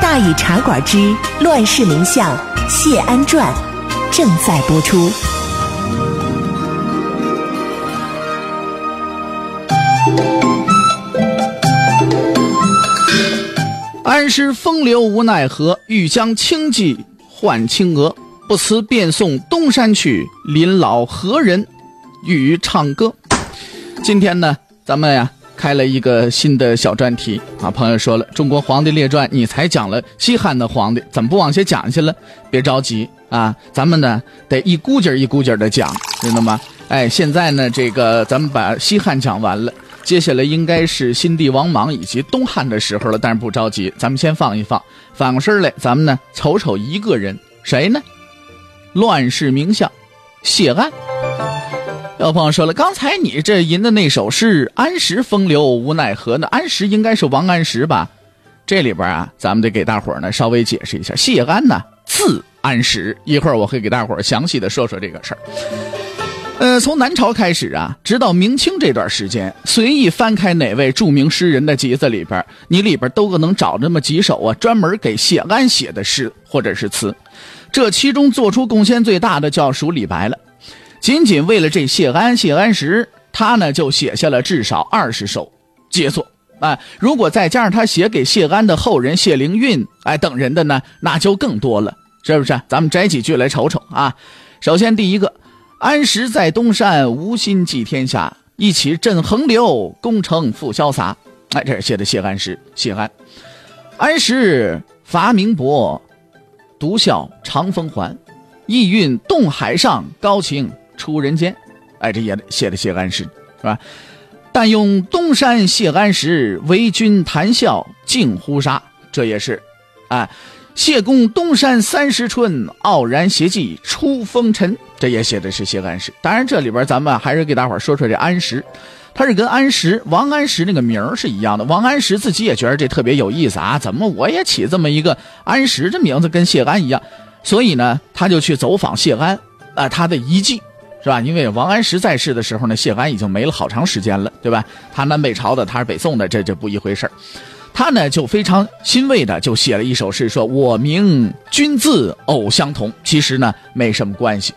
大禹茶馆之乱世名相谢安传正在播出。安师风流无奈何，欲将轻骑换青娥。不辞便送东山去，临老何人与唱歌？今天呢，咱们呀开了一个新的小专题啊。朋友说了，《中国皇帝列传》你才讲了西汉的皇帝，怎么不往下讲去了？别着急啊，咱们呢得一股劲儿一股劲儿的讲，知道吗？哎，现在呢，这个咱们把西汉讲完了。接下来应该是新帝王莽以及东汉的时候了，但是不着急，咱们先放一放，反过身来，咱们呢瞅瞅一个人，谁呢？乱世名相谢安。有朋友说了，刚才你这吟的那首诗“安石风流无奈何”，那安石应该是王安石吧？这里边啊，咱们得给大伙呢稍微解释一下，谢安呢字安石，一会儿我会给大伙详细的说说这个事儿。呃，从南朝开始啊，直到明清这段时间，随意翻开哪位著名诗人的集子里边，你里边都可能找那么几首啊，专门给谢安写的诗或者是词。这其中做出贡献最大的，就要数李白了。仅仅为了这谢安、谢安石，他呢就写下了至少二十首杰作。哎，如果再加上他写给谢安的后人谢灵运哎等人的呢，那就更多了，是不是？咱们摘几句来瞅瞅啊。首先第一个。安石在东山，无心寄天下。一起镇横流，功成复潇洒。哎，这是写的谢安石。谢安，安石伐名伯，独笑长风还。意韵动海上，高情出人间。哎，这也写的谢安石，是吧？但用东山谢安石，为君谈笑尽呼杀。这也是，哎。谢公东山三十春，傲然携骑出风尘。这也写的是谢安石。当然，这里边咱们还是给大伙说说这安石，他是跟安石、王安石那个名是一样的。王安石自己也觉得这特别有意思啊，怎么我也起这么一个安石，这名字跟谢安一样？所以呢，他就去走访谢安，啊，他的遗迹，是吧？因为王安石在世的时候呢，谢安已经没了好长时间了，对吧？他南北朝的，他是北宋的，这这不一回事他呢就非常欣慰的就写了一首诗，说我名君字偶相同，其实呢没什么关系。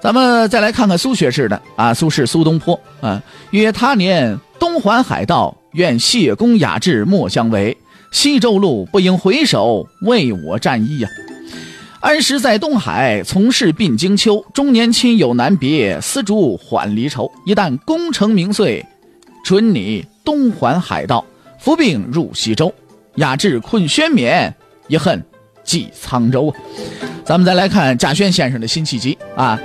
咱们再来看看苏学士的啊，苏轼苏东坡啊，曰他年东环海道，愿谢公雅志莫相违。西周路不应回首，为我战衣呀。安时在东海，从事鬓经秋，中年亲友难别，丝竹缓离愁。一旦功成名遂，准你东环海道。扶病入西周，雅致困轩冕，一恨寄沧州。咱们再来看贾轩先生的辛弃疾啊，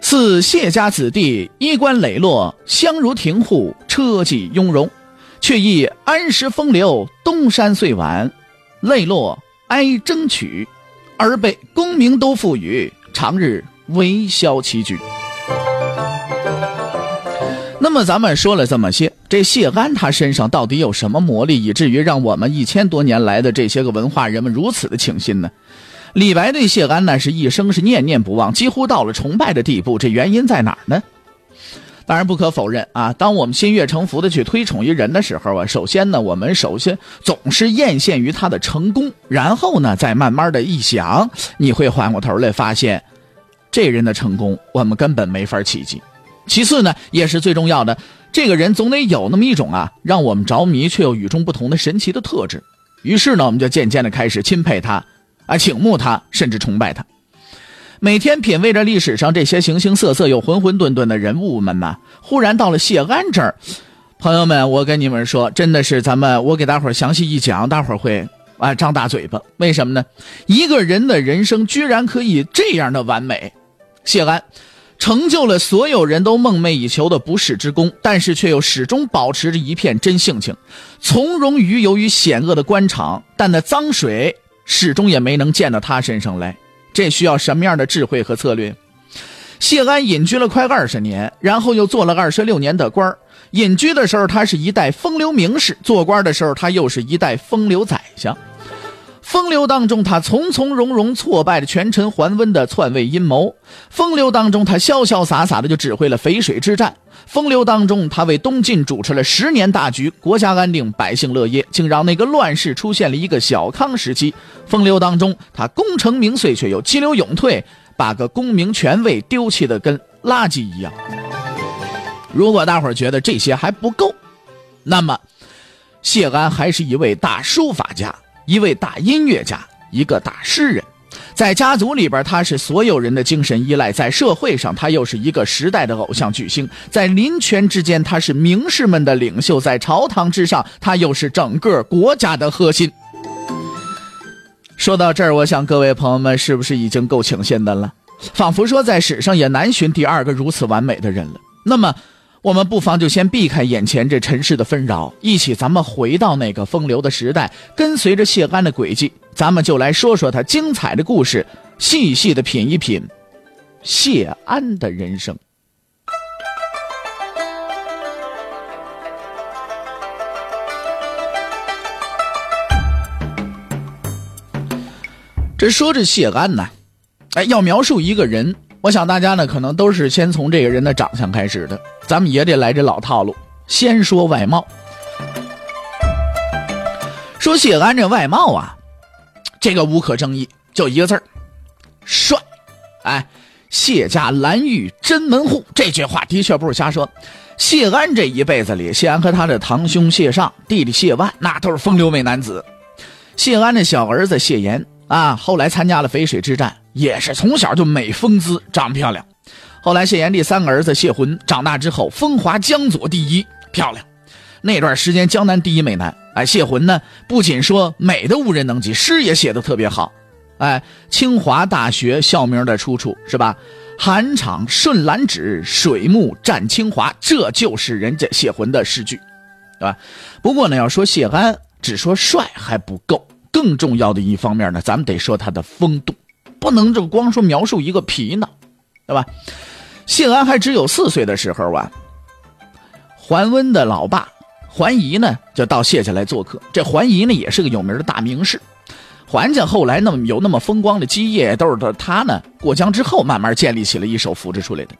似谢家子弟，衣冠磊落，相如庭户，车骑雍容，却忆安时风流，东山岁晚，泪落哀争取，而被功名都赋予，长日微消其举。那么咱们说了这么些，这谢安他身上到底有什么魔力，以至于让我们一千多年来的这些个文化人们如此的倾心呢？李白对谢安呢是一生是念念不忘，几乎到了崇拜的地步。这原因在哪儿呢？当然不可否认啊，当我们心悦诚服的去推崇一人的时候啊，首先呢，我们首先总是艳羡于他的成功，然后呢，再慢慢的一想，你会缓过头来发现，这人的成功我们根本没法企及。其次呢，也是最重要的，这个人总得有那么一种啊，让我们着迷却又与众不同的神奇的特质。于是呢，我们就渐渐的开始钦佩他，啊，倾慕他，甚至崇拜他。每天品味着历史上这些形形色色又混混沌沌的人物们呢，忽然到了谢安这儿，朋友们，我跟你们说，真的是咱们我给大伙儿详细一讲，大伙儿会啊张大嘴巴。为什么呢？一个人的人生居然可以这样的完美，谢安。成就了所有人都梦寐以求的不世之功，但是却又始终保持着一片真性情，从容于由于险恶的官场，但那脏水始终也没能溅到他身上来。这需要什么样的智慧和策略？谢安隐居了快二十年，然后又做了二十六年的官隐居的时候，他是一代风流名士；做官的时候，他又是一代风流宰相。风流当中，他从从容容挫败了权臣桓温的篡位阴谋；风流当中，他潇潇洒洒的就指挥了淝水之战；风流当中，他为东晋主持了十年大局，国家安定，百姓乐业，竟让那个乱世出现了一个小康时期。风流当中，他功成名遂，却又急流勇退，把个功名权位丢弃的跟垃圾一样。如果大伙儿觉得这些还不够，那么谢安还是一位大书法家。一位大音乐家，一个大诗人，在家族里边他是所有人的精神依赖；在社会上，他又是一个时代的偶像巨星；在林权之间，他是名士们的领袖；在朝堂之上，他又是整个国家的核心。说到这儿，我想各位朋友们是不是已经够倾心的了？仿佛说在史上也难寻第二个如此完美的人了。那么。我们不妨就先避开眼前这尘世的纷扰，一起咱们回到那个风流的时代，跟随着谢安的轨迹，咱们就来说说他精彩的故事，细细的品一品谢安的人生。这说这谢安呢，哎，要描述一个人。我想大家呢，可能都是先从这个人的长相开始的。咱们也得来这老套路，先说外貌。说谢安这外貌啊，这个无可争议，就一个字儿，帅。哎，谢家蓝玉真门户，这句话的确不是瞎说。谢安这一辈子里，谢安和他的堂兄谢尚、弟弟谢万，那都是风流美男子。谢安的小儿子谢岩啊，后来参加了淝水之战。也是从小就美风姿，长得漂亮。后来谢炎帝三个儿子谢浑长大之后，风华江左第一，漂亮。那段时间江南第一美男。哎，谢浑呢，不仅说美的无人能及，诗也写的特别好。哎，清华大学校名的出处是吧？寒场顺兰芷，水木占清华，这就是人家谢浑的诗句，对吧？不过呢，要说谢安，只说帅还不够，更重要的一方面呢，咱们得说他的风度。不能就光说描述一个皮囊，对吧？谢安还只有四岁的时候啊，桓温的老爸桓仪呢就到谢家来做客。这桓仪呢也是个有名的大名士，桓家后来那么有那么风光的基业，都是他呢过江之后慢慢建立起了一手扶持出来的。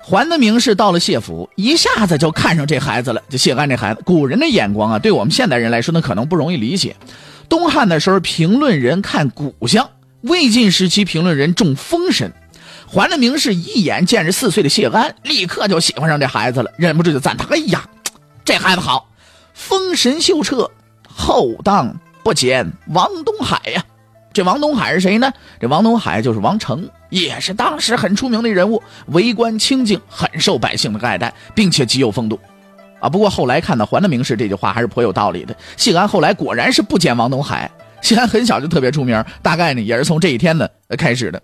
桓的名士到了谢府，一下子就看上这孩子了。就谢安这孩子，古人的眼光啊，对我们现代人来说呢，可能不容易理解。东汉的时候，评论人看骨相。魏晋时期，评论人中风神，桓的名士一眼见着四岁的谢安，立刻就喜欢上这孩子了，忍不住就赞叹：“哎呀，这孩子好，风神秀彻，后当不减王东海呀！”这王东海是谁呢？这王东海就是王成，也是当时很出名的人物，为官清静，很受百姓的爱戴，并且极有风度。啊，不过后来看到桓的名士这句话还是颇有道理的。谢安后来果然是不减王东海。谢安很小就特别出名，大概呢也是从这一天呢开始的。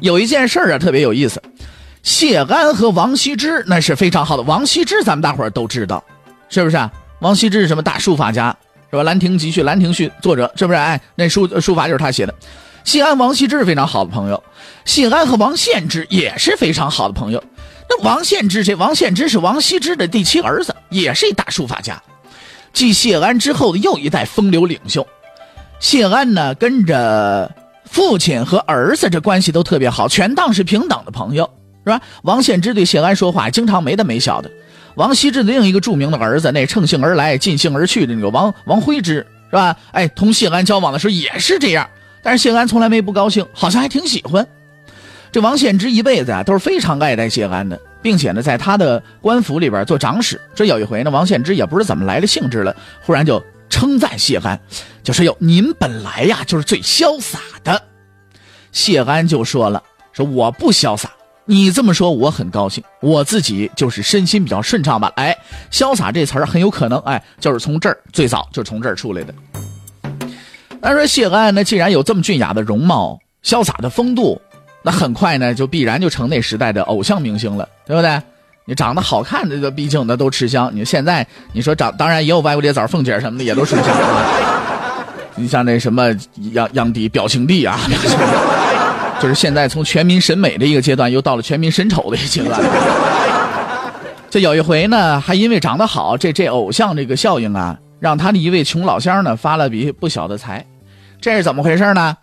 有一件事啊特别有意思，谢安和王羲之那是非常好的。王羲之咱们大伙儿都知道，是不是啊？王羲之是什么大书法家，是吧？《兰亭集序》《兰亭序》作者是不是？哎，那书书法就是他写的。谢安、王羲之是非常好的朋友，谢安和王献之也是非常好的朋友。那王献之这王献之是王羲之的第七儿子，也是一大书法家。继谢安之后的又一代风流领袖，谢安呢跟着父亲和儿子这关系都特别好，全当是平等的朋友，是吧？王献之对谢安说话经常没大没小的。王羲之的另一个著名的儿子，那乘兴而来尽兴而去的那个王王徽之，是吧？哎，同谢安交往的时候也是这样，但是谢安从来没不高兴，好像还挺喜欢。这王献之一辈子啊都是非常爱戴谢安的。并且呢，在他的官府里边做长史。这有一回呢，王献之也不知怎么来了兴致了，忽然就称赞谢安，就说：“哟，您本来呀就是最潇洒的。”谢安就说了：“说我不潇洒，你这么说我很高兴，我自己就是身心比较顺畅吧。”哎，潇洒这词儿很有可能，哎，就是从这儿最早就从这儿出来的。按说谢安呢，既然有这么俊雅的容貌、潇洒的风度。那很快呢，就必然就成那时代的偶像明星了，对不对？你长得好看的，毕竟那都吃香。你现在你说长，当然也有歪瓜裂枣、凤姐什么的，也都吃香。你像那什么杨杨迪、表情帝啊，就是现在从全民审美的一个阶段，又到了全民审丑的一个阶段。这有一回呢，还因为长得好，这这偶像这个效应啊，让他的一位穷老乡呢发了笔不小的财。这是怎么回事呢？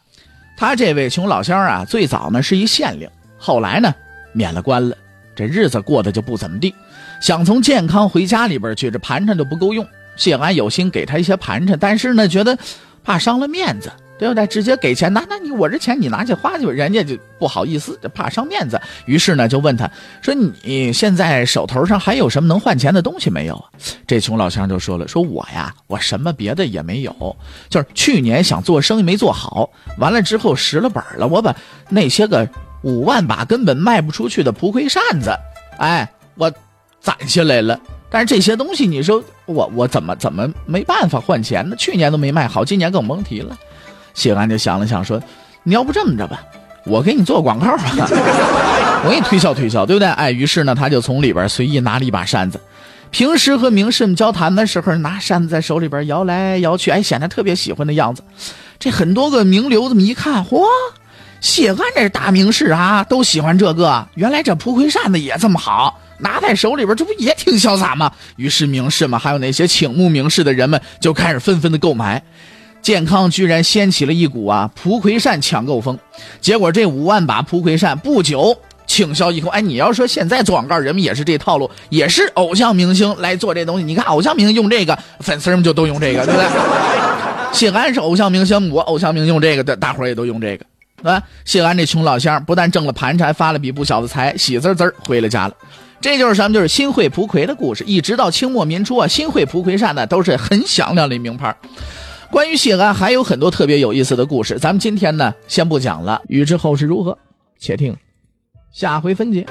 他这位穷老乡啊，最早呢是一县令，后来呢免了官了，这日子过得就不怎么地。想从健康回家里边去，这盘缠都不够用。谢安有心给他一些盘缠，但是呢，觉得怕伤了面子，对不对？直接给钱，那那你我这钱你拿去花去吧，人家就不好意思，怕伤面子。于是呢，就问他说：“你现在手头上还有什么能换钱的东西没有？”这穷老乡就说了：“说我呀，我什么别的也没有，就是去年想做生意没做好，完了之后蚀了本了，我把那些个五万把根本卖不出去的蒲葵扇子，哎，我攒下来了。”但是这些东西，你说我我怎么怎么没办法换钱呢？去年都没卖好，今年更甭提了。谢安就想了想，说：“你要不这么着吧，我给你做广告吧，我给你推销推销，对不对？”哎，于是呢，他就从里边随意拿了一把扇子。平时和名士们交谈的时候，拿扇子在手里边摇来摇去，哎，显得特别喜欢的样子。这很多个名流这么一看，嚯，谢安这大名士啊，都喜欢这个。原来这蒲葵扇子也这么好。拿在手里边，这不也挺潇洒吗？于是名士们，还有那些倾慕名士的人们，就开始纷纷的购买。健康居然掀起了一股啊蒲葵扇抢购风。结果这五万把蒲葵扇不久倾销一空。哎，你要说现在做广告，人们也是这套路，也是偶像明星来做这东西。你看偶像明星用这个，粉丝们就都用这个，对不对？谢安是偶像明星，我偶像明星用这个，的大伙也都用这个，啊，谢安这穷老乡不但挣了盘缠，发了笔不小的财，喜滋滋回了家了。这就是什么？就是新会蒲葵的故事。一直到清末民初啊，新会蒲葵扇呢都是很响亮的名牌。关于谢安还有很多特别有意思的故事，咱们今天呢先不讲了。欲知后事如何，且听下回分解。